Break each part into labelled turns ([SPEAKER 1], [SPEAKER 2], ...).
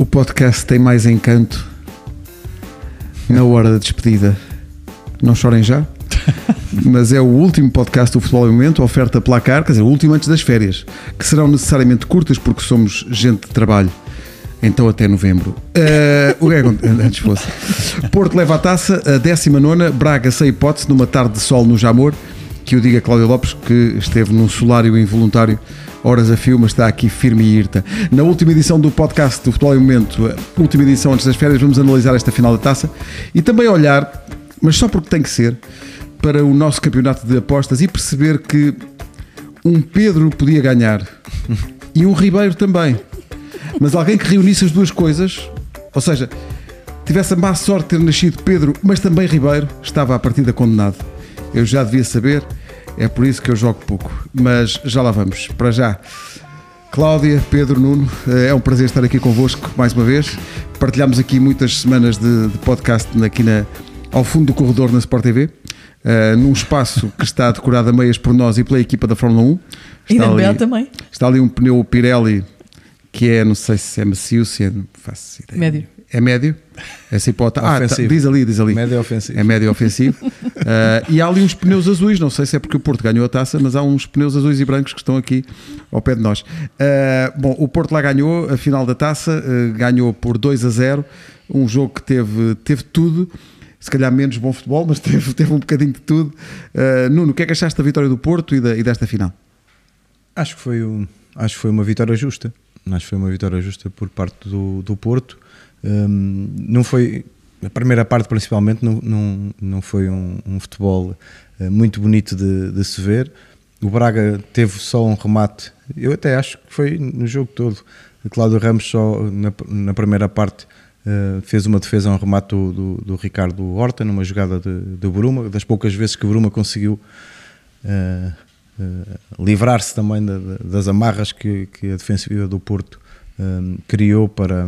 [SPEAKER 1] O podcast tem mais encanto na hora da despedida. Não chorem já, mas é o último podcast do Futebol em Momento, oferta placar, quer dizer, o último antes das férias, que serão necessariamente curtas porque somos gente de trabalho. Então até novembro. Uh, o que é que antes fosse? Porto leva a taça, a 19, Braga sem hipótese, numa tarde de sol no Jamor. Que o diga Cláudio Lopes, que esteve num solário involuntário horas a fio, mas está aqui firme e irta. Na última edição do podcast do Futebol em Momento, última edição antes das férias, vamos analisar esta final da taça e também olhar, mas só porque tem que ser, para o nosso campeonato de apostas e perceber que um Pedro podia ganhar e um Ribeiro também. Mas alguém que reunisse as duas coisas, ou seja, tivesse a má sorte de ter nascido Pedro, mas também Ribeiro, estava à partida condenado. Eu já devia saber, é por isso que eu jogo pouco. Mas já lá vamos. Para já. Cláudia, Pedro, Nuno, é um prazer estar aqui convosco mais uma vez. Partilhamos aqui muitas semanas de, de podcast aqui na, ao fundo do corredor na Sport TV, uh, num espaço que está decorado a meias por nós e pela equipa da Fórmula 1.
[SPEAKER 2] Está e da ali, também.
[SPEAKER 1] Está ali um pneu Pirelli que é, não sei se é macio, se é. Não faço ideia.
[SPEAKER 2] Médio.
[SPEAKER 1] É médio? Essa hipótese. Ah, tá, diz ali, diz ali.
[SPEAKER 3] Médio ofensivo.
[SPEAKER 1] É médio ofensivo. uh, e há ali uns pneus azuis, não sei se é porque o Porto ganhou a taça, mas há uns pneus azuis e brancos que estão aqui ao pé de nós. Uh, bom, o Porto lá ganhou a final da taça, uh, ganhou por 2 a 0. Um jogo que teve, teve tudo. Se calhar menos bom futebol, mas teve, teve um bocadinho de tudo. Nuno, o que é que achaste da vitória do Porto e, da, e desta final?
[SPEAKER 3] Acho que foi um, acho que foi uma vitória justa. Acho que foi uma vitória justa por parte do, do Porto um, não foi a primeira parte principalmente não, não, não foi um, um futebol uh, muito bonito de, de, se ver. O Braga teve só um remate, eu até acho que foi no jogo todo. Cláudio Ramos só na, na primeira parte uh, fez uma defesa, um remate do, do, do, Ricardo Horta numa jogada de, de Bruma, das poucas vezes que Bruma conseguiu uh, livrar-se também das amarras que, que, a defensiva do Porto criou para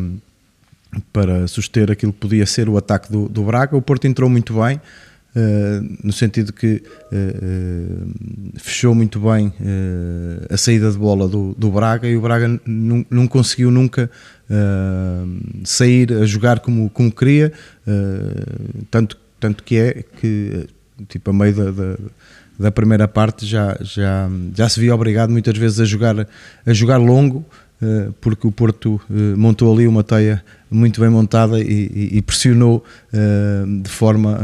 [SPEAKER 3] para suster aquilo que podia ser o ataque do, do Braga. O Porto entrou muito bem, uh, no sentido que uh, uh, fechou muito bem a saída de bola do, do Braga e o Braga não, não conseguiu nunca sair a jogar como, como queria, tanto, tanto que é que, tipo, a meio da, da da primeira parte já, já, já se via obrigado muitas vezes a jogar, a jogar longo, porque o Porto montou ali uma teia muito bem montada e, e pressionou uh, de forma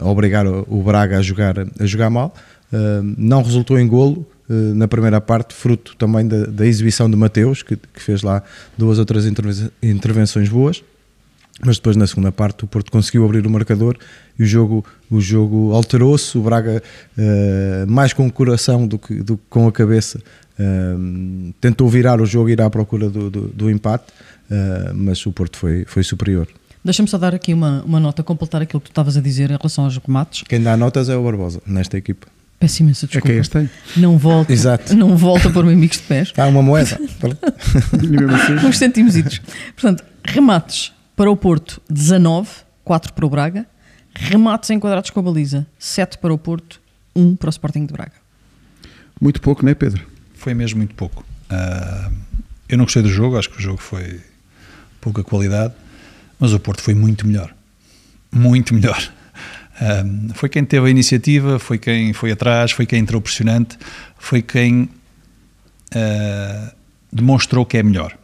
[SPEAKER 3] a obrigar o Braga a jogar, a jogar mal. Uh, não resultou em golo na primeira parte, fruto também da, da exibição de Mateus, que, que, fez lá duas ou três intervenções boas. Mas depois na segunda parte o Porto conseguiu abrir o marcador e o jogo, o jogo alterou-se. O Braga, mais com o coração do que, do que com a cabeça, tentou virar o jogo e ir à procura do, do, do empate uh, mas o Porto foi, foi superior.
[SPEAKER 2] Deixa-me só dar aqui uma, uma nota, completar aquilo que tu estavas a dizer em relação aos remates.
[SPEAKER 3] Quem dá notas é o Barbosa, nesta equipa.
[SPEAKER 2] Peço imensa desculpa.
[SPEAKER 1] É que é este
[SPEAKER 2] Não volta, Exato. não volta por amigos de pés.
[SPEAKER 3] Há uma moeda.
[SPEAKER 2] Assim. Uns centimos. Portanto, remates para o Porto, 19, 4 para o Braga. Remates enquadrados com a baliza, 7 para o Porto, 1 para o Sporting de Braga.
[SPEAKER 1] Muito pouco, não é, Pedro?
[SPEAKER 4] Foi mesmo muito pouco. Uh, eu não gostei do jogo, acho que o jogo foi pouca qualidade, mas o Porto foi muito melhor. Muito melhor. Um, foi quem teve a iniciativa, foi quem foi atrás, foi quem entrou pressionante, foi quem uh, demonstrou que é melhor.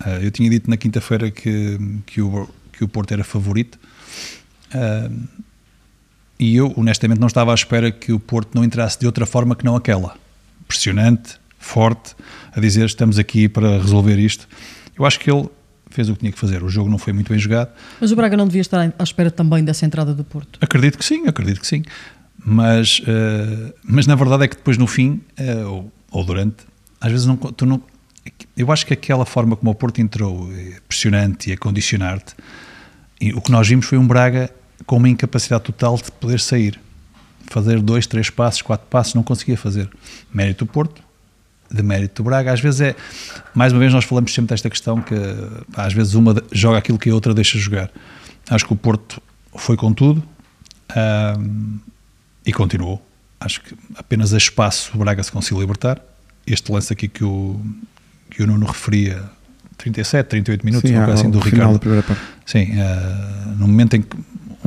[SPEAKER 4] Uh, eu tinha dito na quinta-feira que, que, o, que o Porto era favorito uh, e eu, honestamente, não estava à espera que o Porto não entrasse de outra forma que não aquela. Pressionante, forte, a dizer estamos aqui para resolver isto. Eu acho que ele fez o que tinha que fazer. O jogo não foi muito bem jogado.
[SPEAKER 2] Mas o Braga não devia estar à espera também dessa entrada do Porto?
[SPEAKER 4] Acredito que sim, acredito que sim. Mas, uh, mas na verdade é que depois no fim, uh, ou, ou, durante, às vezes não, tu não. Eu acho que aquela forma como o Porto entrou, é pressionante e a condicionar-te, o que nós vimos foi um Braga com uma incapacidade total de poder sair. Fazer dois, três passos, quatro passos, não conseguia fazer. Mérito do Porto, de mérito do Braga. Às vezes é, mais uma vez, nós falamos sempre desta questão que às vezes uma joga aquilo que a outra deixa jogar. Acho que o Porto foi com tudo um, e continuou. Acho que apenas a espaço o Braga se conseguiu libertar. Este lance aqui que o, que o Nuno referia 37, 38 minutos,
[SPEAKER 1] Sim,
[SPEAKER 4] coisa assim do Ricardo.
[SPEAKER 1] primeira parte.
[SPEAKER 4] Sim, uh, no momento em que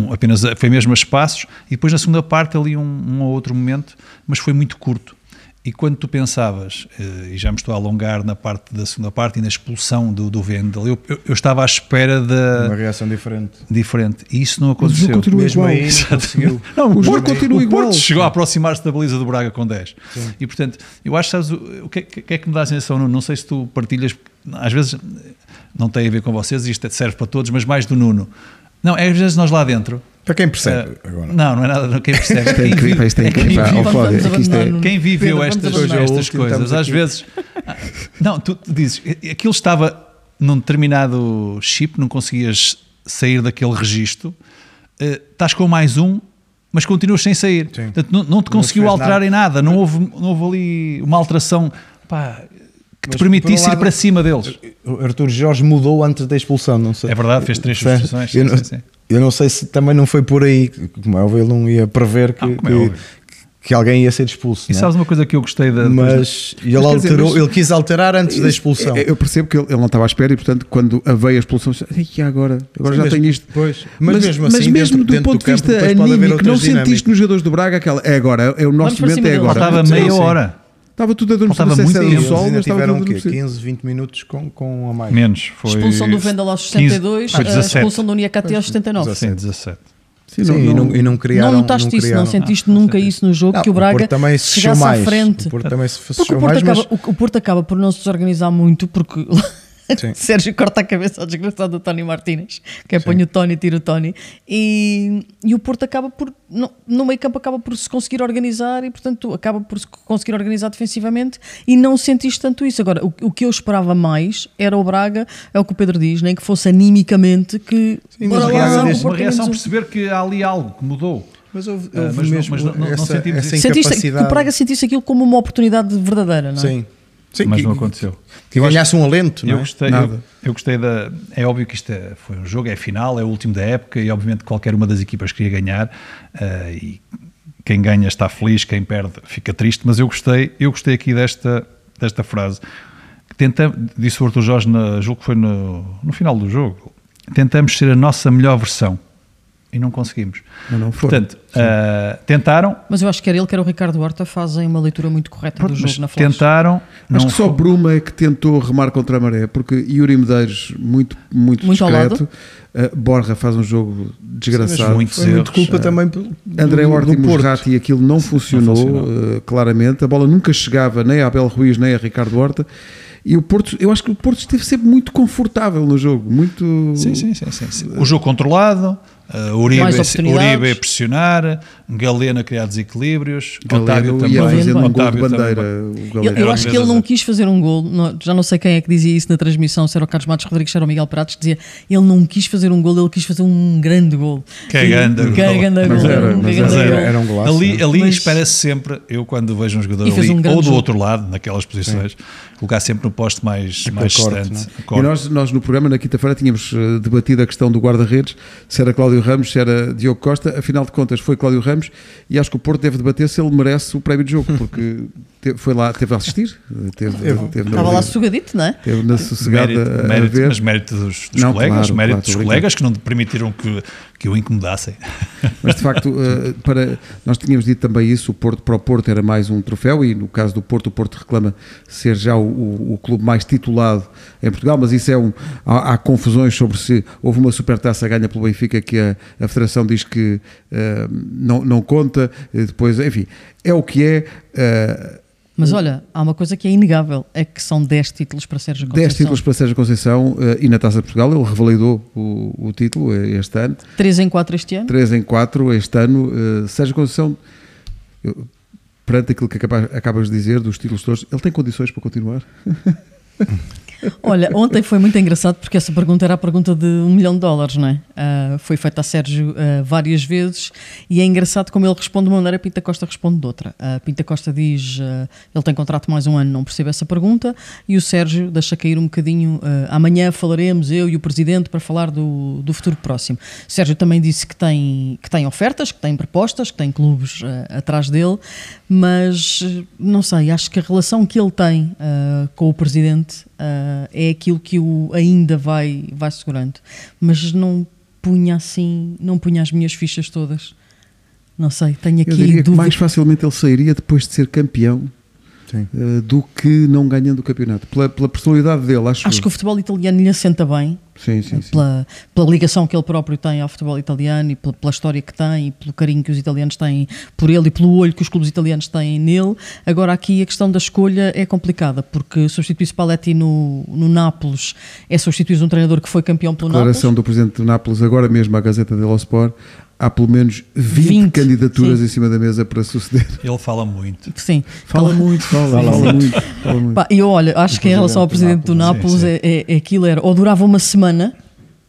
[SPEAKER 4] um, apenas foi mesmo a espaços e depois na segunda parte ali um, um ou outro momento, mas foi muito curto. E quando tu pensavas, uh, e já me estou a alongar na parte da segunda parte e na expulsão do, do Vendel, eu, eu, eu estava à espera
[SPEAKER 3] Uma
[SPEAKER 4] da
[SPEAKER 3] reação diferente.
[SPEAKER 4] diferente e isso não
[SPEAKER 1] o
[SPEAKER 4] aconteceu.
[SPEAKER 1] jogo continua
[SPEAKER 3] Mesmo
[SPEAKER 1] igual.
[SPEAKER 3] aí não
[SPEAKER 1] O
[SPEAKER 4] o Porto,
[SPEAKER 1] continua
[SPEAKER 4] o
[SPEAKER 1] igual.
[SPEAKER 4] Porto chegou a aproximar-se da baliza do Braga com 10. E portanto, eu acho, sabes, o, o que, é- que é que me dá a sensação, Nuno? não sei se tu partilhas, às vezes não tem a ver com vocês, isto serve para todos, mas mais do Nuno. Não, é às vezes nós lá dentro.
[SPEAKER 3] Para quem percebe
[SPEAKER 4] eh,
[SPEAKER 3] agora.
[SPEAKER 4] não, não é nada, quem percebe.
[SPEAKER 1] Isto é incrível,
[SPEAKER 4] vive-
[SPEAKER 1] isto é
[SPEAKER 4] quem vive-
[SPEAKER 1] isto é-
[SPEAKER 4] quem viveu estas, coisas, às vezes. ah, Não, tu dizes, aquilo estava num determinado chip, não conseguias sair daquele registro, eh, estás com mais um, mas continuas sem sair.
[SPEAKER 3] Sim.
[SPEAKER 4] Portanto, não, não te
[SPEAKER 3] Não
[SPEAKER 4] conseguiu alterar
[SPEAKER 3] nada.
[SPEAKER 4] em nada, não houve, não houve ali uma alteração pá, que te
[SPEAKER 3] Mas,
[SPEAKER 4] permitisse
[SPEAKER 3] um
[SPEAKER 4] ir
[SPEAKER 3] lado,
[SPEAKER 4] para cima deles.
[SPEAKER 3] O Arthur Jorge mudou antes da expulsão, não sei.
[SPEAKER 4] É verdade, fez três substituições.
[SPEAKER 3] Eu,
[SPEAKER 4] sim,
[SPEAKER 3] não-
[SPEAKER 4] sim, sim.
[SPEAKER 3] eu não sei se também não foi por aí, como é óbvio, ele não ia prever que,
[SPEAKER 4] Ah, é
[SPEAKER 3] que- que alguém ia ser expulso.
[SPEAKER 4] E
[SPEAKER 3] não é?
[SPEAKER 4] sabes uma coisa que eu gostei da. depois da-
[SPEAKER 3] Mas ele
[SPEAKER 1] Mas quer dizer,
[SPEAKER 3] alterou,
[SPEAKER 1] mas-
[SPEAKER 3] ele quis alterar antes da expulsão.
[SPEAKER 1] Eu eu percebo que ele, ele não estava à espera e, portanto, quando veio a expulsão, disse, "Ei, e agora? Agora
[SPEAKER 3] Sim,
[SPEAKER 1] já
[SPEAKER 3] mas-
[SPEAKER 1] tenho isto.
[SPEAKER 3] Pois, mas, mesmo assim,
[SPEAKER 1] mas mesmo
[SPEAKER 3] dentro,
[SPEAKER 1] do
[SPEAKER 3] dentro
[SPEAKER 1] ponto de vista anímico, não
[SPEAKER 3] outras
[SPEAKER 1] sentiste nos jogadores do Braga aquela. É agora, é o nosso momento, é agora.
[SPEAKER 4] Faltava
[SPEAKER 3] Sim,
[SPEAKER 4] meia hora.
[SPEAKER 1] Estava tudo a dormir,
[SPEAKER 4] Faltava
[SPEAKER 1] não
[SPEAKER 4] muito tempo.
[SPEAKER 1] sol, mas estava
[SPEAKER 3] tiveram
[SPEAKER 1] tudo a
[SPEAKER 3] quê?
[SPEAKER 1] adormecer.
[SPEAKER 3] 15, 20 minutos com, com a mais.
[SPEAKER 4] Menos. Foi
[SPEAKER 2] Expulsão do Vendel aos 62,
[SPEAKER 4] 15, foi
[SPEAKER 2] a
[SPEAKER 4] 17.
[SPEAKER 2] expulsão do Uniacate aos 79.
[SPEAKER 4] Sim, 17.
[SPEAKER 1] Sim,
[SPEAKER 3] Sim, e, não, e não criaram.
[SPEAKER 2] não notaste isso,
[SPEAKER 3] criaram.
[SPEAKER 2] não sentiste
[SPEAKER 4] Ah, não
[SPEAKER 2] nunca
[SPEAKER 4] senti.
[SPEAKER 2] isso no jogo,
[SPEAKER 3] Não,
[SPEAKER 2] que o Braga
[SPEAKER 3] também se
[SPEAKER 2] chegasse
[SPEAKER 3] mais.
[SPEAKER 2] à frente.
[SPEAKER 3] O Porto também se
[SPEAKER 2] Porque
[SPEAKER 3] fechou
[SPEAKER 2] o Porto,
[SPEAKER 3] mais,
[SPEAKER 2] acaba,
[SPEAKER 3] mas...
[SPEAKER 2] o, Porto acaba por não se desorganizar muito, porque. Sérgio corta a cabeça ao desgraçado do Tony Martínez, que é põe o Tony, tira o Tony, e, e o Porto acaba por, no, no meio campo, acaba por se conseguir organizar e, portanto, acaba por se conseguir organizar defensivamente e não sentiste tanto isso. Agora, o, o que eu esperava mais era o Braga, é o que o Pedro diz, nem que fosse animicamente que.
[SPEAKER 3] Sim, mas
[SPEAKER 4] Uma reação,
[SPEAKER 2] menos um.
[SPEAKER 4] perceber que há ali algo que mudou.
[SPEAKER 3] Mas houve,
[SPEAKER 4] Ah,
[SPEAKER 3] houve
[SPEAKER 4] mas não-
[SPEAKER 3] mesmo
[SPEAKER 4] mas não- não- não
[SPEAKER 3] essa,
[SPEAKER 4] sentimos
[SPEAKER 3] essa
[SPEAKER 4] isso.
[SPEAKER 2] Sentiste que
[SPEAKER 3] incapacidade.
[SPEAKER 2] o Braga sentisse aquilo como uma oportunidade verdadeira, não é?
[SPEAKER 3] Sim. Sim,
[SPEAKER 4] Mas
[SPEAKER 3] que,
[SPEAKER 4] não aconteceu.
[SPEAKER 3] Que ganhasse um alento, não
[SPEAKER 4] Eu
[SPEAKER 3] é?
[SPEAKER 4] gostei,
[SPEAKER 1] Nada.
[SPEAKER 4] eu, eu gostei da. É óbvio que isto é- foi um jogo, é final, é o último da época e, obviamente, qualquer uma das equipas queria ganhar. eh, e quem ganha está feliz, quem perde fica triste. Mas eu gostei, eu gostei aqui desta, desta frase. Tenta, disse o Arthur Jorge, na, julgo que foi no, no final do jogo. Tentamos ser a nossa melhor versão e não conseguimos.
[SPEAKER 1] Mas não foi.
[SPEAKER 4] Portanto, eh, tentaram,
[SPEAKER 2] Mas eu acho que quer ele, quer o Ricardo Horta fazem uma leitura muito correta
[SPEAKER 4] pronto,
[SPEAKER 2] do
[SPEAKER 4] mas
[SPEAKER 2] jogo na flash.
[SPEAKER 4] tentaram.
[SPEAKER 1] Acho
[SPEAKER 4] não
[SPEAKER 1] que só
[SPEAKER 4] foi-
[SPEAKER 1] Bruma é que tentou remar contra a maré, porque Yuri Medeiros, muito, muito,
[SPEAKER 2] Muito
[SPEAKER 1] discreto. Uh, Borja faz um jogo desgraçado.
[SPEAKER 4] Mas muitos
[SPEAKER 3] Foi muito culpa
[SPEAKER 4] eh,
[SPEAKER 3] também do,
[SPEAKER 1] André Horta e aquilo não funcionou,
[SPEAKER 4] funcionou.
[SPEAKER 1] uh, claramente. A bola nunca chegava nem a Abel Ruiz nem a Ricardo Horta. E o Porto, eu acho que o Porto esteve sempre muito confortável no jogo, muito.
[SPEAKER 4] Sim, sim, sim, sim, sim. O jogo controlado, uh, Uribe. Uribe a pressionar, Galeno a criar desequilíbrios,
[SPEAKER 1] Galeno
[SPEAKER 4] Otávio também.
[SPEAKER 1] um gol de
[SPEAKER 4] Otávio
[SPEAKER 1] bandeira.
[SPEAKER 4] também.
[SPEAKER 2] Eu, eu acho que ele não quis fazer um gol, já não sei quem é que dizia isso na transmissão, se era o Carlos Matos Rodrigues, se era o Miguel Pratos, que dizia ele não quis fazer um gol, ele quis fazer um grande gol.
[SPEAKER 4] Que é grande
[SPEAKER 2] Que é
[SPEAKER 4] gol.
[SPEAKER 2] grande
[SPEAKER 1] Mas
[SPEAKER 2] gol,
[SPEAKER 1] era- mas
[SPEAKER 2] grande
[SPEAKER 3] era-
[SPEAKER 2] gol.
[SPEAKER 3] era um golaço.
[SPEAKER 4] Ali, ali
[SPEAKER 2] Mas-
[SPEAKER 4] espera-se sempre, eu quando vejo um jogador ali,
[SPEAKER 2] um grande
[SPEAKER 4] ou do
[SPEAKER 2] jogo.
[SPEAKER 4] outro lado, naquelas posições, colocar sempre no poste mais, mais
[SPEAKER 3] corte,
[SPEAKER 4] distante.
[SPEAKER 1] E nós, nós no programa, na quinta-feira, tínhamos eh, debatido a questão do guarda-redes, se era Cláudio Ramos, se era Diogo Costa. Afinal de contas, foi Cláudio Ramos. E acho que o Porto deve debater se ele merece o prémio de jogo, porque te- foi lá, teve a assistir, eh, teve, teve,
[SPEAKER 2] Estava lá sossegadito, não é?
[SPEAKER 1] teve na sossegada
[SPEAKER 4] Mérito,
[SPEAKER 1] a, a
[SPEAKER 4] mérito,
[SPEAKER 1] ver.
[SPEAKER 4] mas mérito dos, dos
[SPEAKER 1] Não,
[SPEAKER 4] colegas,
[SPEAKER 1] claro,
[SPEAKER 4] mérito
[SPEAKER 1] claro,
[SPEAKER 4] dos
[SPEAKER 1] estou
[SPEAKER 4] colegas que não permitiram que, que o incomodassem.
[SPEAKER 1] Mas de facto, eh, para, nós tínhamos dito também isso, o Porto para o Porto era mais um troféu e no caso do Porto, o Porto reclama ser já o, o- o clube mais titulado em Portugal, mas isso é um. Há, há confusões sobre se houve uma supertaça ganha pelo Benfica que a, a Federação diz que eh, não, não conta, eh, depois, enfim, é o que é. eh,
[SPEAKER 2] Mas olha, há uma coisa que é inegável, é que são 10 títulos para Sérgio Conceição.
[SPEAKER 1] 10 títulos para Sérgio Conceição eh, e na Taça de Portugal ele revalidou o, o título eh, este ano.
[SPEAKER 2] 3 em 4 este ano.
[SPEAKER 1] 3 em 4 este ano. Uh, Sérgio Conceição, perante aquilo que acaba- acabas de dizer, dos títulos todos, ele tem condições para continuar?
[SPEAKER 2] Olha, ontem foi muito engraçado porque essa pergunta era a pergunta de um milhão de dólares, não é? Ah, foi feita a Sérgio ah, várias vezes e é engraçado como ele responde de uma maneira, Pinta Costa responde de outra. Ah, Pinta Costa diz ele tem contrato mais um ano, não percebe essa pergunta e o Sérgio deixa cair um bocadinho. amanhã falaremos, eu e o Presidente, para falar do, do futuro próximo. Sérgio também disse que tem, que tem ofertas, que tem propostas, que tem clubes atrás dele, mas não sei, acho que a relação que ele tem com o Presidente uh, é aquilo que o ainda vai, vai segurando. Mas não punha assim, não punha as minhas fichas todas. Não sei, tenho aqui
[SPEAKER 1] Eu diria que mais facilmente ele sairia depois de ser campeão uh, do que não ganhando o campeonato. Pela, pela personalidade dele, acho.
[SPEAKER 2] Acho que o futebol italiano lhe assenta bem.
[SPEAKER 1] Sim, sim, sim.
[SPEAKER 2] Pela, pela, ligação que ele próprio tem ao futebol italiano e pela, pela, história que tem e pelo carinho que os italianos têm por ele e pelo olho que os clubes italianos têm nele. Agora, aqui a questão da escolha é complicada, porque substituir Spalletti no, no Nápoles é substituir um treinador que foi campeão pelo
[SPEAKER 1] Declaração
[SPEAKER 2] Nápoles.
[SPEAKER 1] do presidente do Nápoles, agora mesmo à Gazeta dello Sport, há pelo menos 20, 20 candidaturas sim. em cima da mesa para suceder.
[SPEAKER 4] Ele fala muito.
[SPEAKER 2] Sim.
[SPEAKER 1] Fala muito, fala, fala, muito. Fala muito.
[SPEAKER 2] Pá, eu olha, acho que em relação ao presidente do Nápoles, sim, sim. É, é, é, aquilo era, ou durava uma semana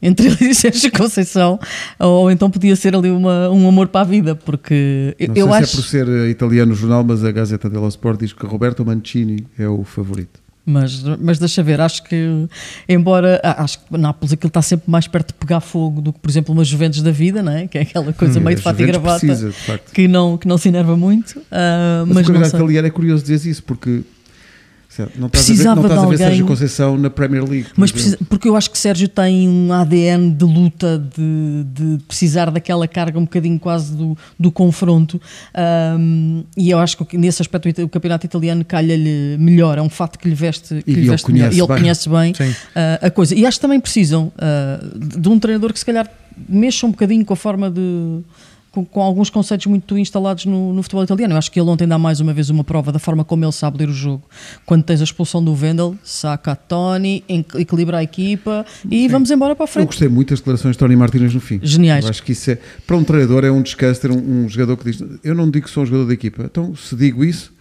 [SPEAKER 2] entre ele e Sérgio Conceição, ou então podia ser ali uma, um amor para a vida, porque
[SPEAKER 1] Não
[SPEAKER 2] eu
[SPEAKER 1] sei
[SPEAKER 2] acho...
[SPEAKER 1] se é por ser italiano o jornal, mas a Gazeta dello Sport diz que Roberto Mancini é o favorito.
[SPEAKER 2] Mas, mas deixa ver, acho que, embora acho que Nápoles aquilo está sempre mais perto de pegar fogo do que, por exemplo, uma Juventus da vida, não é? que é aquela coisa hum, meio de fato e gravata
[SPEAKER 1] precisa,
[SPEAKER 2] que, não, que não se enerva muito. Uh,
[SPEAKER 1] mas
[SPEAKER 2] mas
[SPEAKER 1] a italiana é curioso dizer isso, porque não estás Precisava a ver, não estás a ver alguém, Sérgio Conceição na Premier League. Por
[SPEAKER 2] mas precisa, porque eu acho que Sérgio tem um ADN de luta, de, de precisar daquela carga um bocadinho quase do, do confronto. Um, e eu acho que nesse aspecto o campeonato italiano calha-lhe melhor. É um fato que lhe veste, que
[SPEAKER 1] e
[SPEAKER 2] lhe veste melhor. E ele
[SPEAKER 1] bem.
[SPEAKER 2] conhece bem uh, a coisa. E acho que também precisam uh, de um treinador que se calhar mexa um bocadinho com a forma de com, com, alguns conceitos muito instalados no, no, futebol italiano. Eu acho que ele ontem dá mais uma vez uma prova da forma como ele sabe ler o jogo. Quando tens a expulsão do Vendel, saca a Tony, equilibra a equipa e Sim. vamos embora para a frente.
[SPEAKER 1] Eu gostei muito das declarações de Tony Martínez no fim.
[SPEAKER 2] Geniais.
[SPEAKER 1] Eu acho que isso é, para um treinador, é um descanso ter um, um jogador que diz: Eu não digo que sou um jogador da equipa, então se digo isso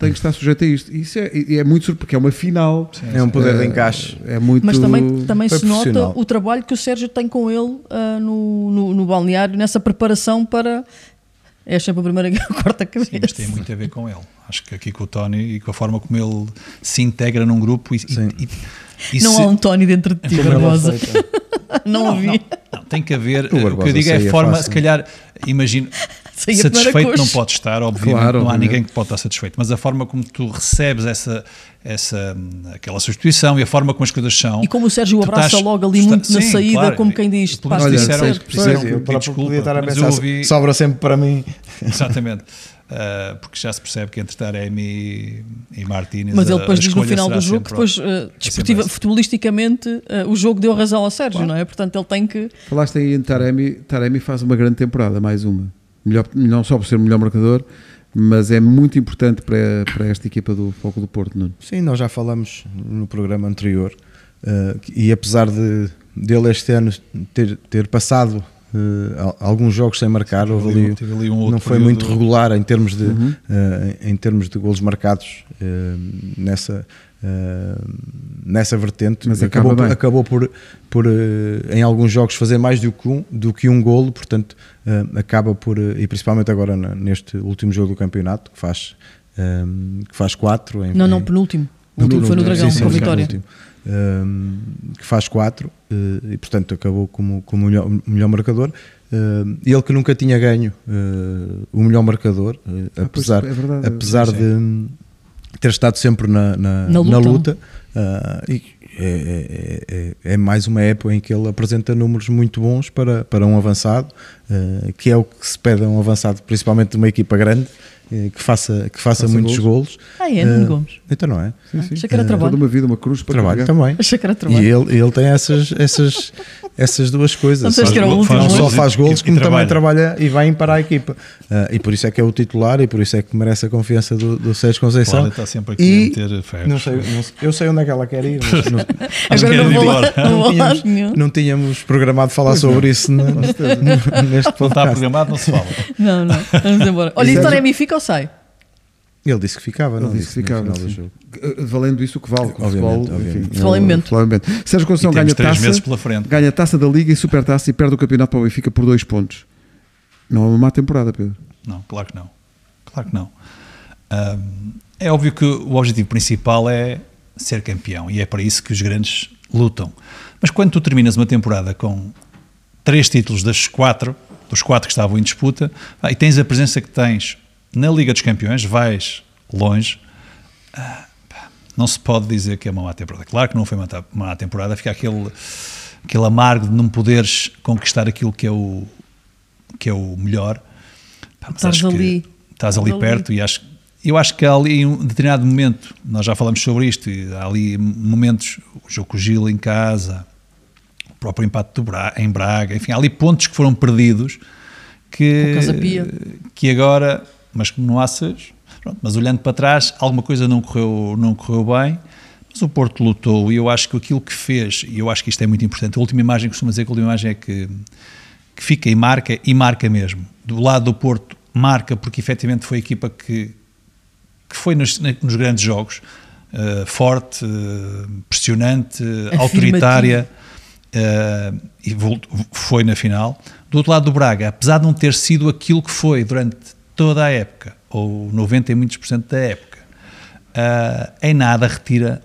[SPEAKER 1] tem que estar sujeito a isto. Isso é, é muito surpreendente, porque é uma final.
[SPEAKER 3] Sim, é um poder de encaixe.
[SPEAKER 1] É muito
[SPEAKER 2] Mas também, também se nota o trabalho que o Sérgio tem com ele uh, no, no, no, balneário, nessa preparação para é sempre a primeira que corta a cabeça.
[SPEAKER 4] Sim, mas tem muito a ver com ele. Acho que aqui com o Tony e com a forma como ele se integra num grupo e, e,
[SPEAKER 2] e não se... há um Tony dentro de ti, Barbosa. não ouvi. Não,
[SPEAKER 4] não, tem que haver. O, o que eu digo é a forma, fácil. se calhar, imagino. Satisfeito não pode estar, obviamente, claro, não há obviamente. ninguém que pode estar satisfeito, mas a forma como tu recebes essa, essa, aquela substituição e a forma como as coisas são.
[SPEAKER 2] E como o Sérgio abraça estás, logo ali muito está, na sim, saída, claro, como quem diz:
[SPEAKER 4] pá, olha, disseram,
[SPEAKER 3] sei, disseram, eu desculpa, estar a pensar, ouvi... sobra sempre para mim.
[SPEAKER 4] Exatamente. Uh, porque já se percebe que entre Taremi e, e Martínez.
[SPEAKER 2] Mas ele depois diz no final do jogo que depois, uh, desportiva, futebolisticamente, uh, o jogo deu razão ao Sérgio, claro. não é? Portanto, ele tem que.
[SPEAKER 1] Falaste aí em Taremi, Taremi faz uma grande temporada, mais uma. Melhor, não só por ser o melhor marcador, mas é muito importante para, para esta equipa do Foco do Porto, não?
[SPEAKER 3] Sim, nós já falamos no programa anterior e apesar de dele este ano ter, ter passado Uh, alguns jogos sem marcar, houve ali, ali um não foi período. muito regular em termos de, uhum. uh, em termos de golos marcados uh, nessa, nessa vertente, mas acabou, por, acabou por, por em alguns jogos fazer mais do que um, do que um golo, portanto acaba por, e principalmente agora neste último jogo do campeonato, que faz, que faz quatro.
[SPEAKER 2] Em, não, não, penúltimo. O último foi no Dragão, sim, sim, com a vitória
[SPEAKER 3] um, que faz 4 uh, eh, e portanto acabou como, como o melhor, melhor marcador. Uh, ele que nunca tinha ganho uh, o melhor marcador, ah, apesar, é verdade, apesar de ter estado sempre na, na, na luta, na luta e é, é, é, é, mais uma época em que ele apresenta números muito bons para, para um avançado, que é o que se pede a um avançado, principalmente de uma equipa grande. Que faça, que faça, faça muitos golos.
[SPEAKER 2] Ah, é, Nuno uh, Gomes.
[SPEAKER 3] Então não é?
[SPEAKER 2] Sim, sim. Achei que era trabalho.
[SPEAKER 1] Toda uma vida, uma cruz para
[SPEAKER 3] trabalho também.
[SPEAKER 2] Achei que era trabalho.
[SPEAKER 3] E ele, ele tem essas, essas, essas duas coisas.
[SPEAKER 2] Não, faz,
[SPEAKER 3] não só faz golos, como também trabalha e vai para a equipa. Uh, e por isso é que é o titular e por isso é que merece a confiança do, do Sérgio Conceição.
[SPEAKER 4] Pode estar sempre aqui e a meter
[SPEAKER 3] Não sei, não, eu sei onde é que ela quer ir. Mas
[SPEAKER 2] não, Agora não, vou lá, não,
[SPEAKER 3] tínhamos, não tínhamos programado falar sobre isso neste podcast.
[SPEAKER 4] Não está programado, não se fala.
[SPEAKER 2] Não, não. Vamos embora. Olha, então é fica ou sai?
[SPEAKER 3] Ele disse que ficava,
[SPEAKER 1] Ele
[SPEAKER 3] não
[SPEAKER 1] disse que ficava. Eh, valendo isso o que vale.
[SPEAKER 3] Obviamente,
[SPEAKER 1] futebol,
[SPEAKER 3] obviamente.
[SPEAKER 1] Enfim. Sérgio Conceição ganha taça, ganha taça da Liga e Supertaça e perde o campeonato para o Benfica por dois pontos. Não é uma má temporada, Pedro.
[SPEAKER 4] Não, claro que não. Claro que não. Um, é óbvio que o objetivo principal é ser campeão e é para isso que os grandes lutam. Mas quando tu terminas uma temporada com três títulos das quatro, dos quatro que estavam em disputa, e tens a presença que tens na Liga dos Campeões, vais longe, ah, não se pode dizer que é uma má temporada. Claro que não foi uma má temporada, fica aquele, aquele amargo de não poderes conquistar aquilo que é o, que é o melhor.
[SPEAKER 2] Pá, estás ali.
[SPEAKER 4] Estás ali, ali perto e acho eu acho que ali em um determinado momento, nós já falamos sobre isto, e há ali momentos, o jogo com o Gil em casa, o próprio empate Bra em Braga, enfim, há ali pontos que foram perdidos que, que agora, mas como não há seis, pronto, mas olhando para trás, alguma coisa não correu, não correu bem, mas o Porto lutou e eu acho que aquilo que fez, e eu acho que isto é muito importante, a última imagem, costumo dizer que a última imagem é que, que fica e marca, e marca mesmo. Do lado do Porto, marca porque efetivamente foi a equipa que que foi nos, nos grandes jogos, uh, forte, uh, pressionante, autoritária, uh, e foi na final. Do outro lado do Braga, apesar de não ter sido aquilo que foi durante toda a época, ou 90 e muitos por cento da época, em nada retira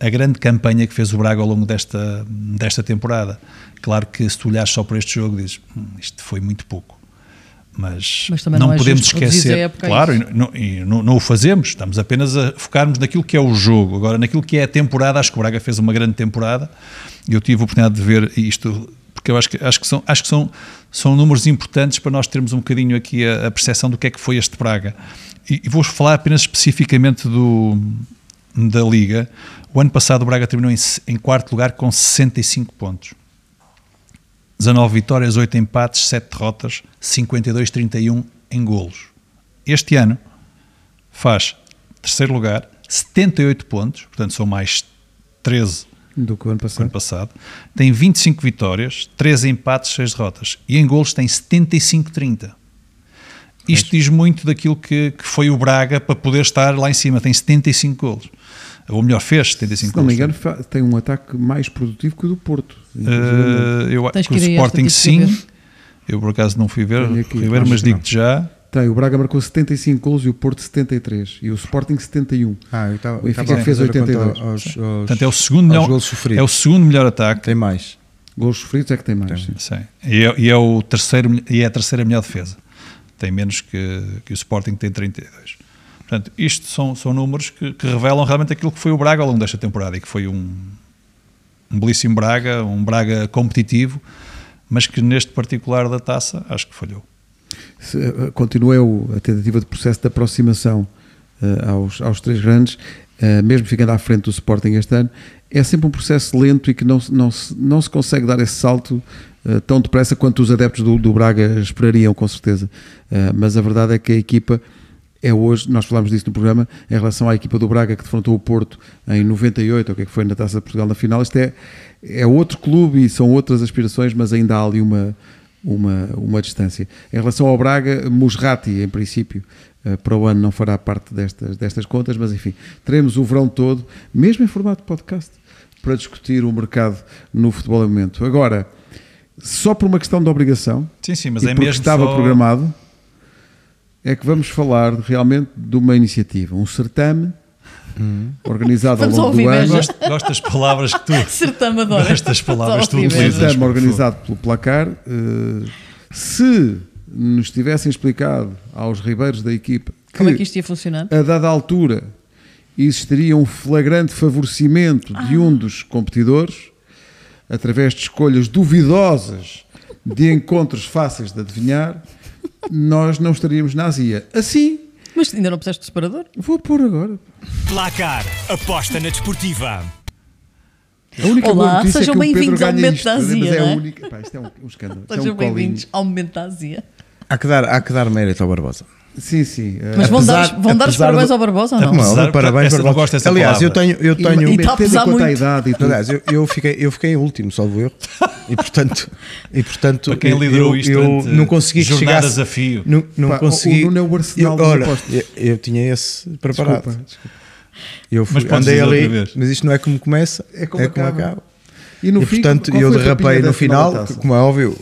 [SPEAKER 4] a grande campanha que fez o Braga ao longo desta, desta temporada. Claro que se tu olhares só para este jogo, dizes, hum, isto foi muito pouco. Mas, mas não, não é podemos esquecer, claro, e, não, e não, não, o fazemos, estamos apenas a focarmos naquilo que é o jogo. Agora, naquilo que é a temporada, acho que o Braga fez uma grande temporada. Eu tive a oportunidade de ver isto, porque eu acho que, acho que, são, acho que são, são números importantes para nós termos um bocadinho aqui a, a percepção do que é que foi este Braga. E, e vou falar apenas especificamente do, da Liga. O ano passado o Braga terminou em, em quarto lugar com 65 pontos. 19 vitórias, 8 empates, 7 derrotas, 52-31 em golos. Este ano faz terceiro lugar, 78 pontos, portanto são mais 13
[SPEAKER 1] do que o ano passado.
[SPEAKER 4] ano passado. Tem 25 vitórias, 13 empates, 6 derrotas. E em golos tem 75-30. Isto diz muito daquilo que, que foi o Braga para poder estar lá em cima. Tem 75 golos ou melhor, fez 75
[SPEAKER 1] Se não me engano, tem um ataque mais produtivo que o do Porto.
[SPEAKER 4] Uh, eu acho que o Sporting sim. Eu por acaso não fui ver, aqui, fui ver mas digo-te já.
[SPEAKER 1] Tem, o Braga marcou 75 gols e o Porto 73 e o Sporting 71.
[SPEAKER 3] Ah, eu tava,
[SPEAKER 1] o Benfica fez 82. Aos, aos,
[SPEAKER 4] Portanto, é o segundo melhor, é o segundo melhor ataque.
[SPEAKER 3] Tem mais.
[SPEAKER 1] Gols sofridos é que tem mais.
[SPEAKER 4] Tem, sim. E, é, e, é, o terceiro e é a terceira melhor defesa. Tem menos que, que o Sporting tem 32. Portanto, isto são, são números que, que, revelam realmente aquilo que foi o Braga ao longo desta temporada e que foi um, um belíssimo Braga, um Braga competitivo, mas que neste particular da taça acho que falhou.
[SPEAKER 1] Se, uh, continua a tentativa de processo de aproximação uh, aos, aos três grandes, uh, mesmo ficando à frente do Sporting este ano, é sempre um processo lento e que não, não, se, não se consegue dar esse salto uh, tão depressa quanto os adeptos do, do Braga esperariam, com certeza. Mas a verdade é que a equipa é hoje, nós falámos disso no programa, em relação à equipa do Braga que defrontou o Porto em 98, ou o que é que foi na Taça de Portugal na final, isto é, é outro clube e são outras aspirações, mas ainda há ali uma, uma, uma distância. Em relação ao Braga, Musrati, em princípio, eh, para o ano não fará parte destas, destas contas, mas enfim, teremos o verão todo, mesmo em formato de podcast, para discutir o mercado no futebol em momento. Agora, só por uma questão de obrigação,
[SPEAKER 4] sim, sim, mas é
[SPEAKER 1] porque estava
[SPEAKER 4] só...
[SPEAKER 1] programado, é que vamos falar realmente de uma iniciativa, um certame hum. organizado
[SPEAKER 2] vamos
[SPEAKER 1] ao longo do ano.
[SPEAKER 4] Gosto, gosto das palavras que tu.
[SPEAKER 2] certame adora.
[SPEAKER 4] Gosto das palavras que tu utilizas.
[SPEAKER 1] Um certame organizado pelo placar. Uh, se nos tivessem explicado aos ribeiros da equipa
[SPEAKER 2] que como é que isto ia funcionar,
[SPEAKER 1] a dada altura existiria um flagrante favorecimento ah. de um dos competidores através de escolhas duvidosas de encontros fáceis de adivinhar nós não estaríamos na Azia. Assim.
[SPEAKER 2] Mas ainda não puseste o separador?
[SPEAKER 1] Vou pôr agora.
[SPEAKER 5] Placar, aposta na desportiva.
[SPEAKER 1] A única
[SPEAKER 2] Olá,
[SPEAKER 1] boa
[SPEAKER 2] sejam
[SPEAKER 1] é
[SPEAKER 2] bem-vindos ao momento da Azia.
[SPEAKER 1] Mas é,
[SPEAKER 2] é?
[SPEAKER 1] a única. Pá, isto é um, um escândalo.
[SPEAKER 2] É sejam é um bem-vindos ao momento da Azia.
[SPEAKER 3] Há que dar, há que dar mérito ao Barbosa.
[SPEAKER 1] Sim, sim.
[SPEAKER 2] Mas vão apesar, dar, vão dar os parabéns do, ao Barbosa ou não?
[SPEAKER 3] Apesar, parabéns ao Barbosa. Aliás, eu tenho. Eu tenho
[SPEAKER 2] e, e está a muito.
[SPEAKER 1] A idade e tudo.
[SPEAKER 3] Aliás, eu, eu, fiquei, eu fiquei em último, salvo erro. E portanto, e, portanto
[SPEAKER 4] Para quem liderou
[SPEAKER 3] eu,
[SPEAKER 4] isto
[SPEAKER 3] eu não consegui que chegasse.
[SPEAKER 4] desafio.
[SPEAKER 3] Não, não
[SPEAKER 1] Pá,
[SPEAKER 3] consegui.
[SPEAKER 1] O Nuno é o arsenal
[SPEAKER 3] eu, ora, eu, eu, tinha esse preparado.
[SPEAKER 1] Desculpa, desculpa.
[SPEAKER 3] Eu fui,
[SPEAKER 4] mas
[SPEAKER 3] andei ali, mas isto não é como começa, é como, é como acaba. E, no e fim, portanto, eu derrapei no final, como é óbvio.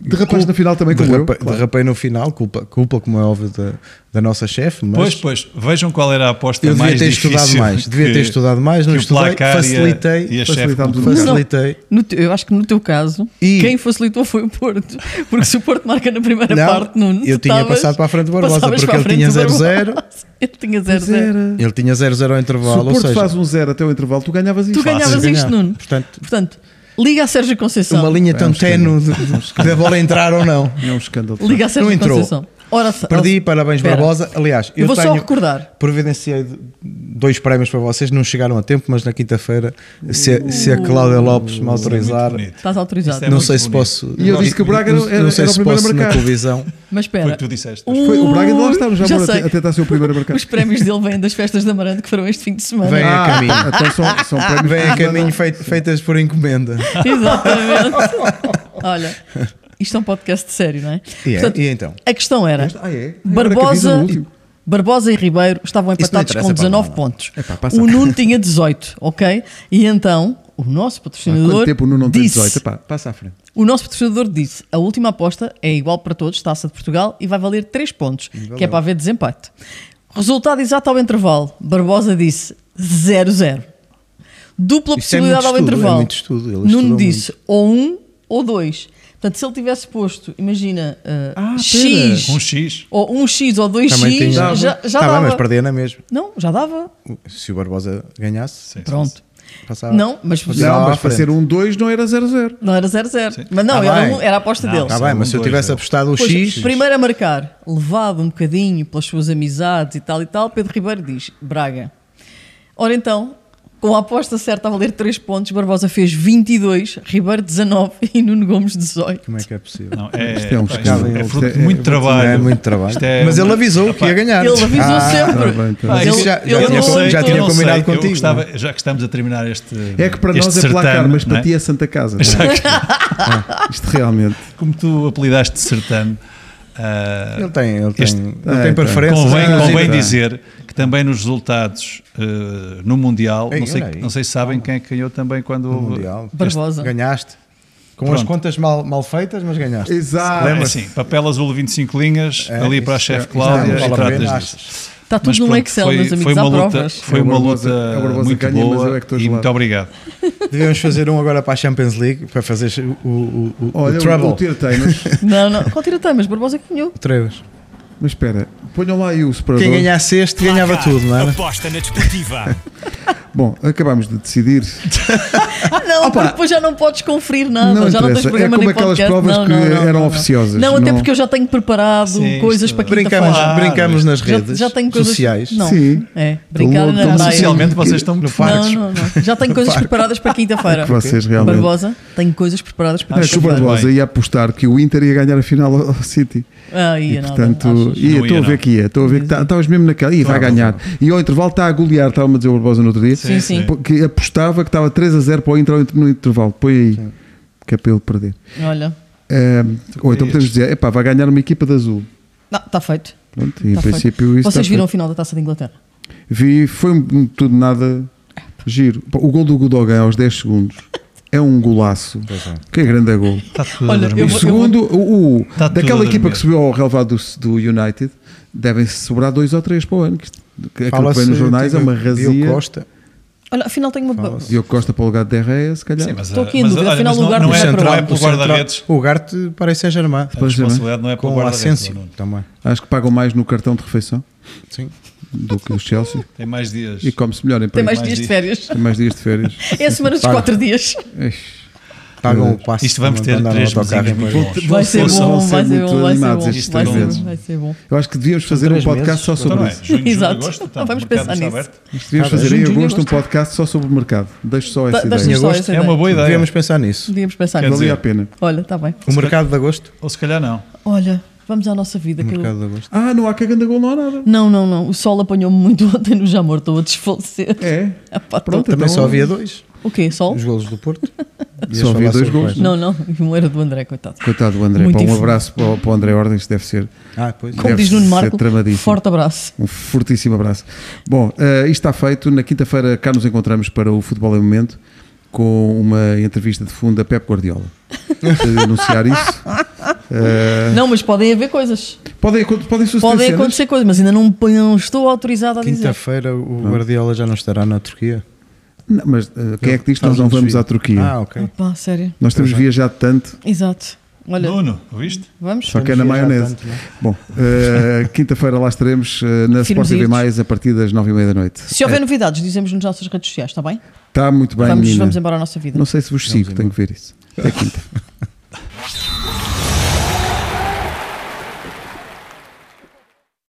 [SPEAKER 1] Derrapaste no final também, como
[SPEAKER 3] derrapei,
[SPEAKER 1] eu. Claro.
[SPEAKER 3] Derrapei no final, culpa, culpa como é óbvio, da, da nossa chefe, mas
[SPEAKER 4] Pois, pois, vejam qual era a aposta
[SPEAKER 3] eu devia
[SPEAKER 4] mais
[SPEAKER 3] ter
[SPEAKER 4] difícil.
[SPEAKER 3] estudado mais. Devia ter estudado mais, não
[SPEAKER 4] o
[SPEAKER 3] estudei,
[SPEAKER 4] placar e a-
[SPEAKER 3] facilitei,
[SPEAKER 4] e a
[SPEAKER 1] o
[SPEAKER 3] facilitei.
[SPEAKER 2] No teu- eu acho que no teu caso,
[SPEAKER 3] E-
[SPEAKER 2] quem facilitou foi o Porto. Porque se o Porto marca na primeira
[SPEAKER 3] Não,
[SPEAKER 2] parte, Nuno,
[SPEAKER 3] eu tinha
[SPEAKER 2] estavas-
[SPEAKER 3] passado para a frente do Barbosa, porque ele tinha
[SPEAKER 2] do
[SPEAKER 3] 0-0.
[SPEAKER 2] Barbosa. Ele tinha
[SPEAKER 1] Pois
[SPEAKER 2] 0-0.
[SPEAKER 1] era.
[SPEAKER 3] Ele tinha 0-0 ao
[SPEAKER 1] Se
[SPEAKER 3] intervalo,
[SPEAKER 1] o
[SPEAKER 3] ou
[SPEAKER 1] Porto
[SPEAKER 3] seja,
[SPEAKER 1] faz um zero até o intervalo, tu ganhavas isto.
[SPEAKER 2] Tu ganhavas isto. Nuno.
[SPEAKER 3] Portanto,
[SPEAKER 2] Portanto, liga a Sérgio Conceição.
[SPEAKER 3] uma linha
[SPEAKER 1] É
[SPEAKER 3] tão
[SPEAKER 1] um
[SPEAKER 3] tenue de, de, de a bola entrar ou não.
[SPEAKER 1] É um escândalo.
[SPEAKER 2] Liga a Sérgio
[SPEAKER 3] Não entrou.
[SPEAKER 2] Conceição. Ora,
[SPEAKER 3] Perdi, parabéns
[SPEAKER 2] Espera.
[SPEAKER 3] Barbosa. Aliás,
[SPEAKER 2] Eu
[SPEAKER 3] eu,
[SPEAKER 2] vou só
[SPEAKER 3] tenho,
[SPEAKER 2] recordar.
[SPEAKER 3] providenciei dois prémios para vocês, não chegaram a tempo, mas na quinta-feira, se, se a Cláudia Lopes me autorizar,
[SPEAKER 4] bonito.
[SPEAKER 2] Estás autorizado.
[SPEAKER 4] É
[SPEAKER 3] não sei se
[SPEAKER 4] bonito.
[SPEAKER 3] posso.
[SPEAKER 1] E eu disse que o Braga era, era,
[SPEAKER 3] não sei
[SPEAKER 1] era o
[SPEAKER 3] se
[SPEAKER 1] primeiro a
[SPEAKER 3] posso na televisão.
[SPEAKER 2] Mas
[SPEAKER 4] Foi o
[SPEAKER 2] espera.
[SPEAKER 4] que tu disseste.
[SPEAKER 1] Foi, o Braga ainda lá está, já,
[SPEAKER 2] Já sei.
[SPEAKER 1] a tentar ser o primeiro a marcar.
[SPEAKER 2] Os prémios dele vêm das festas de Amarante que foram este fim de semana.
[SPEAKER 3] Vem a caminho.
[SPEAKER 1] então são, são prémios
[SPEAKER 3] Vem a caminho feitas por encomenda.
[SPEAKER 2] Exatamente. Olha, isto é um podcast sério, não é?
[SPEAKER 3] E, é,
[SPEAKER 2] Portanto,
[SPEAKER 3] e então?
[SPEAKER 2] a questão era:
[SPEAKER 1] Ah, é?
[SPEAKER 2] Barbosa. Barbosa e Ribeiro estavam empatados com
[SPEAKER 3] para
[SPEAKER 2] 19
[SPEAKER 3] nada.
[SPEAKER 2] pontos. O Nuno tinha 18, ok? E então o nosso
[SPEAKER 1] Há
[SPEAKER 2] patrocinador
[SPEAKER 1] quanto tempo o Nuno não tem
[SPEAKER 2] disse,
[SPEAKER 1] 18? Epá, passa à frente.
[SPEAKER 2] o nosso patrocinador disse: a última aposta é igual para todos, taça de Portugal, e vai valer 3 pontos, que é para haver desempate. Resultado exato ao intervalo: Barbosa disse 0-0. Dupla
[SPEAKER 3] Isso é
[SPEAKER 2] possibilidade
[SPEAKER 3] muito
[SPEAKER 2] ao
[SPEAKER 3] estudo,
[SPEAKER 2] intervalo.
[SPEAKER 3] é muito estudo, ele
[SPEAKER 2] Nuno disse ou 1 ou 2. Portanto, se ele tivesse posto, imagina, uh,
[SPEAKER 1] Ah,
[SPEAKER 2] X,
[SPEAKER 4] Um X.
[SPEAKER 2] ou 1x ou 2x,
[SPEAKER 3] Também tinha.
[SPEAKER 2] já, já
[SPEAKER 3] Tá
[SPEAKER 2] dava.
[SPEAKER 3] bem, mas perdia na mesma.
[SPEAKER 2] Não, já dava.
[SPEAKER 3] Se o Barbosa ganhasse,
[SPEAKER 4] Sim,
[SPEAKER 2] Pronto.
[SPEAKER 3] passava.
[SPEAKER 2] Não, mas
[SPEAKER 1] Não, mas para ser um 2 não era 0-0.
[SPEAKER 2] não era 0-0.
[SPEAKER 4] Sim.
[SPEAKER 2] Mas não,
[SPEAKER 3] Tá
[SPEAKER 2] era, um- era a aposta
[SPEAKER 4] Não,
[SPEAKER 2] dele.
[SPEAKER 3] Está bem, mas se eu
[SPEAKER 4] dois,
[SPEAKER 3] tivesse
[SPEAKER 4] é.
[SPEAKER 3] apostado o
[SPEAKER 2] Pois,
[SPEAKER 3] X,
[SPEAKER 2] primeiro a marcar, levado um bocadinho pelas suas amizades e tal e tal, Pedro Ribeiro diz: Braga. Ora então, com a aposta certa a valer 3 pontos, Barbosa fez 22, Ribeiro 19 e Nuno Gomes 18.
[SPEAKER 3] como é que é possível?
[SPEAKER 4] Não, é,
[SPEAKER 1] Isto é um escândalo.
[SPEAKER 4] é fruto
[SPEAKER 1] é-
[SPEAKER 4] de muito
[SPEAKER 1] é-
[SPEAKER 4] trabalho.
[SPEAKER 3] É muito trabalho.
[SPEAKER 4] É
[SPEAKER 3] mas ele avisou que ia ganhar.
[SPEAKER 2] Ele avisou
[SPEAKER 3] Ah,
[SPEAKER 2] sempre.
[SPEAKER 1] tá bem, tá
[SPEAKER 3] Mas
[SPEAKER 2] bem.
[SPEAKER 3] isso já,
[SPEAKER 2] Ele-
[SPEAKER 3] já
[SPEAKER 2] ele
[SPEAKER 3] tinha,
[SPEAKER 2] não-
[SPEAKER 3] já
[SPEAKER 2] eu
[SPEAKER 3] tinha
[SPEAKER 4] sei,
[SPEAKER 3] combinado
[SPEAKER 4] eu
[SPEAKER 3] contigo.
[SPEAKER 4] gostava, já que estamos a terminar este.
[SPEAKER 1] É que para nós é placar,
[SPEAKER 4] certame,
[SPEAKER 1] mas para
[SPEAKER 4] é?
[SPEAKER 1] ti é Santa Casa. é?
[SPEAKER 4] Já que-
[SPEAKER 1] Ah, Isto realmente.
[SPEAKER 4] como tu apelidaste de certame, ah,
[SPEAKER 3] Ele tem, ele tem,
[SPEAKER 4] Este-
[SPEAKER 3] ele
[SPEAKER 1] É,
[SPEAKER 3] tem preferências.
[SPEAKER 4] convém, convém dizer que também nos resultados ah, no Mundial,
[SPEAKER 3] Ei,
[SPEAKER 4] não, sei, não sei se sabem quem é que ganhou também quando.
[SPEAKER 3] No Mundial.
[SPEAKER 2] Barbosa.
[SPEAKER 3] Ganhaste. Com
[SPEAKER 4] Pronto.
[SPEAKER 3] as contas mal, mal feitas, mas ganhaste.
[SPEAKER 1] Exato.
[SPEAKER 4] É assim, papel azul 25 linhas,
[SPEAKER 3] É,
[SPEAKER 4] ali para a chefe
[SPEAKER 3] é,
[SPEAKER 4] Cláudia
[SPEAKER 3] não
[SPEAKER 4] e tratas disso.
[SPEAKER 2] Está tudo
[SPEAKER 4] Mas
[SPEAKER 2] no
[SPEAKER 4] pronto,
[SPEAKER 2] Excel,
[SPEAKER 4] foi,
[SPEAKER 2] meus amigos,
[SPEAKER 4] foi
[SPEAKER 2] há
[SPEAKER 4] uma luta,
[SPEAKER 2] provas.
[SPEAKER 4] foi
[SPEAKER 1] É o
[SPEAKER 4] uma luta
[SPEAKER 1] é
[SPEAKER 4] muito
[SPEAKER 1] ganha, mas
[SPEAKER 4] boa
[SPEAKER 1] eu é que estou
[SPEAKER 4] e
[SPEAKER 1] gelado.
[SPEAKER 4] muito obrigado.
[SPEAKER 3] Devíamos fazer um agora para a Champions League para fazer o, o, o, o
[SPEAKER 1] Olha, o,
[SPEAKER 3] Trouble.
[SPEAKER 1] o tira-teimas.
[SPEAKER 2] Não, não, qual tira mas Barbosa que ganhou.
[SPEAKER 3] O Treves.
[SPEAKER 1] Mas espera, ponham lá aí o separador.
[SPEAKER 3] Quem ganhasse este ganhava tudo, não era?
[SPEAKER 5] Aposta na desportiva.
[SPEAKER 1] Bom, acabámos de decidir.
[SPEAKER 2] Não,
[SPEAKER 1] Opa.
[SPEAKER 2] porque depois já não podes conferir nada,
[SPEAKER 1] Não
[SPEAKER 2] já não tens
[SPEAKER 1] interessa.
[SPEAKER 2] programa
[SPEAKER 1] É como
[SPEAKER 2] nem
[SPEAKER 1] aquelas
[SPEAKER 2] podcast.
[SPEAKER 1] provas
[SPEAKER 2] não,
[SPEAKER 1] que
[SPEAKER 2] não, não,
[SPEAKER 1] eram
[SPEAKER 2] não, não.
[SPEAKER 1] oficiosas,
[SPEAKER 2] Não, até
[SPEAKER 1] não-
[SPEAKER 2] porque eu já tenho preparado
[SPEAKER 4] Sim,
[SPEAKER 2] coisas
[SPEAKER 4] isto-
[SPEAKER 2] para
[SPEAKER 3] Brincamos,
[SPEAKER 2] quinta-feira.
[SPEAKER 4] Claro.
[SPEAKER 3] brincamos nas
[SPEAKER 2] Já,
[SPEAKER 3] redes
[SPEAKER 2] já tenho coisas
[SPEAKER 3] sociais.
[SPEAKER 2] Não,
[SPEAKER 1] Sim.
[SPEAKER 2] é brincar na praia.
[SPEAKER 4] Socialmente vocês estão
[SPEAKER 3] no.
[SPEAKER 2] Não, não, não. Já tenho coisas preparadas para quinta-feira.
[SPEAKER 1] Vocês realmente.
[SPEAKER 2] Barbosa, tenho coisas preparadas para
[SPEAKER 1] É que o
[SPEAKER 2] quinta-feira.
[SPEAKER 1] Barbosa ia apostar que o Inter ia ganhar a final ao City.
[SPEAKER 2] Ah, ia
[SPEAKER 1] E,
[SPEAKER 2] nada,
[SPEAKER 1] portanto,
[SPEAKER 2] achas?
[SPEAKER 1] ia,
[SPEAKER 4] Não
[SPEAKER 1] estou
[SPEAKER 4] ia,
[SPEAKER 1] a ver que ia. Estou a ver que tá- estavas mesmo naquela. Ih, vai ganhar. E ao intervalo está a golear, estava-me a dizer o Barbosa no outro dia.
[SPEAKER 2] Sim, sim.
[SPEAKER 1] Que apostava que estava 3 a 0 para o Inter no intervalo. Põe aí. Que é para ele perder.
[SPEAKER 2] Olha,
[SPEAKER 1] Eh, ou então podemos dizer, epá, vai ganhar uma equipa de azul.
[SPEAKER 2] não, está feito.
[SPEAKER 1] Pronto, e em
[SPEAKER 2] Tá feito.
[SPEAKER 1] princípio isso
[SPEAKER 2] Vocês
[SPEAKER 1] está
[SPEAKER 2] viram o
[SPEAKER 1] feito.
[SPEAKER 2] final da Taça de Inglaterra?
[SPEAKER 1] Vi, foi um- tudo nada giro. O gol do Gudogan aos 10 segundos é um golaço.
[SPEAKER 3] É.
[SPEAKER 1] Que grande gol.
[SPEAKER 4] Está tudo
[SPEAKER 2] Olha,
[SPEAKER 4] a dormir.
[SPEAKER 2] eu
[SPEAKER 1] O segundo, o, o-
[SPEAKER 4] Tá
[SPEAKER 1] daquela equipa que subiu ao relevado do, do United, devem sobrar dois ou três para o ano. Que que aquilo que vem nos jornais é uma razia.
[SPEAKER 3] Costa.
[SPEAKER 2] Olha, afinal tenho uma.
[SPEAKER 3] Fala-se.
[SPEAKER 1] Diogo Costa para o lugar de Derreia, se calhar.
[SPEAKER 4] Sim, mas,
[SPEAKER 2] Estou aqui em
[SPEAKER 4] mas,
[SPEAKER 2] dúvida, afinal o
[SPEAKER 4] não,
[SPEAKER 2] lugar
[SPEAKER 4] não é,
[SPEAKER 2] central,
[SPEAKER 4] não é pelo
[SPEAKER 3] o central-
[SPEAKER 4] guarda-redes.
[SPEAKER 3] O Garte parece a Germain.
[SPEAKER 4] A
[SPEAKER 1] é,
[SPEAKER 4] responsabilidade não é pelo
[SPEAKER 3] Com o
[SPEAKER 4] guarda-redes.
[SPEAKER 3] Também.
[SPEAKER 1] Acho que pagam mais no cartão de refeição
[SPEAKER 3] Sim.
[SPEAKER 1] do que o Chelsea.
[SPEAKER 4] Tem mais dias.
[SPEAKER 1] E come-se melhor em
[SPEAKER 2] Tem mais
[SPEAKER 1] Paris.
[SPEAKER 2] dias de férias.
[SPEAKER 1] Tem mais dias de férias.
[SPEAKER 2] É a semana dos. 4 dias.
[SPEAKER 1] Eish.
[SPEAKER 3] Pagam o passe.
[SPEAKER 4] Isto vamos ter três
[SPEAKER 3] em
[SPEAKER 4] muito bons.
[SPEAKER 2] Vai ser bom, vai ser
[SPEAKER 1] muito
[SPEAKER 2] bom, vai ser
[SPEAKER 1] animados
[SPEAKER 2] bom. Vai ser.
[SPEAKER 1] Eu acho que devíamos fazer um podcast só sobre isso.
[SPEAKER 2] Exato.
[SPEAKER 4] agosto. Então,
[SPEAKER 2] Vamos pensar nisso.
[SPEAKER 1] Devíamos
[SPEAKER 3] Tá
[SPEAKER 1] fazer em agosto um podcast só sobre o mercado. Deixo só essa
[SPEAKER 2] Dá-
[SPEAKER 1] ideia.
[SPEAKER 2] essa
[SPEAKER 4] É uma boa ideia.
[SPEAKER 3] Devíamos pensar nisso.
[SPEAKER 2] Devíamos pensar nisso.
[SPEAKER 1] Valia a pena.
[SPEAKER 2] Olha, está bem.
[SPEAKER 3] O mercado de agosto.
[SPEAKER 4] Ou se calhar não.
[SPEAKER 2] Olha, vamos à nossa vida.
[SPEAKER 3] O
[SPEAKER 2] que eu-
[SPEAKER 3] mercado de agosto.
[SPEAKER 1] Ah, não há caganda gol, não há nada.
[SPEAKER 2] Não, não, não. O sol apanhou-me muito ontem no Jamor. Estou a desfalecer.
[SPEAKER 1] É? Pronto,
[SPEAKER 3] Também
[SPEAKER 1] então-
[SPEAKER 3] só havia dois.
[SPEAKER 2] O quê? Sol?
[SPEAKER 3] Os golos do Porto.
[SPEAKER 1] Só havia
[SPEAKER 3] falar
[SPEAKER 1] dois
[SPEAKER 3] quais?
[SPEAKER 2] Não, não. Um era do André, coitado.
[SPEAKER 1] Coitado do André.
[SPEAKER 2] Muito
[SPEAKER 1] Pá, um abraço para o, para o André Ordens, deve ser
[SPEAKER 3] Ah, pois.
[SPEAKER 2] Como
[SPEAKER 1] Deve
[SPEAKER 2] diz Nuno Marco, forte abraço.
[SPEAKER 1] um fortíssimo abraço. Bom, eh, isto está feito. Na quinta-feira cá nos encontramos para o Futebol em Momento com uma entrevista de fundo a Pep Guardiola. Anunciar isso. Uh,
[SPEAKER 2] Não, mas podem haver coisas.
[SPEAKER 1] podem, podem suceder
[SPEAKER 2] Podem
[SPEAKER 1] cenas.
[SPEAKER 2] acontecer coisas, mas ainda não, não estou autorizado a dizer.
[SPEAKER 3] Quinta-feira o Guardiola já não estará na Turquia.
[SPEAKER 1] Não, mas uh, quem é que diz que nós não vamos à Turquia?
[SPEAKER 3] Ah, ok.
[SPEAKER 2] Pá, sério.
[SPEAKER 1] nós temos viajado tanto,
[SPEAKER 2] Exato. Olha,
[SPEAKER 4] Nuno, ouviste?
[SPEAKER 2] vamos?
[SPEAKER 1] só que é na maionese.
[SPEAKER 3] tanto, é?
[SPEAKER 1] Bom, uh, quinta-feira lá estaremos uh, na Sport TV. Mais a partir das nove e meia da noite.
[SPEAKER 2] Se houver novidades, dizemos nas nossas redes sociais, está bem?
[SPEAKER 1] Está muito bem,
[SPEAKER 2] vamos,
[SPEAKER 1] menina.
[SPEAKER 2] vamos embora à nossa vida.
[SPEAKER 1] Não sei se vos
[SPEAKER 3] Vamos
[SPEAKER 1] sigo, tenho que ver isso. Até quinta.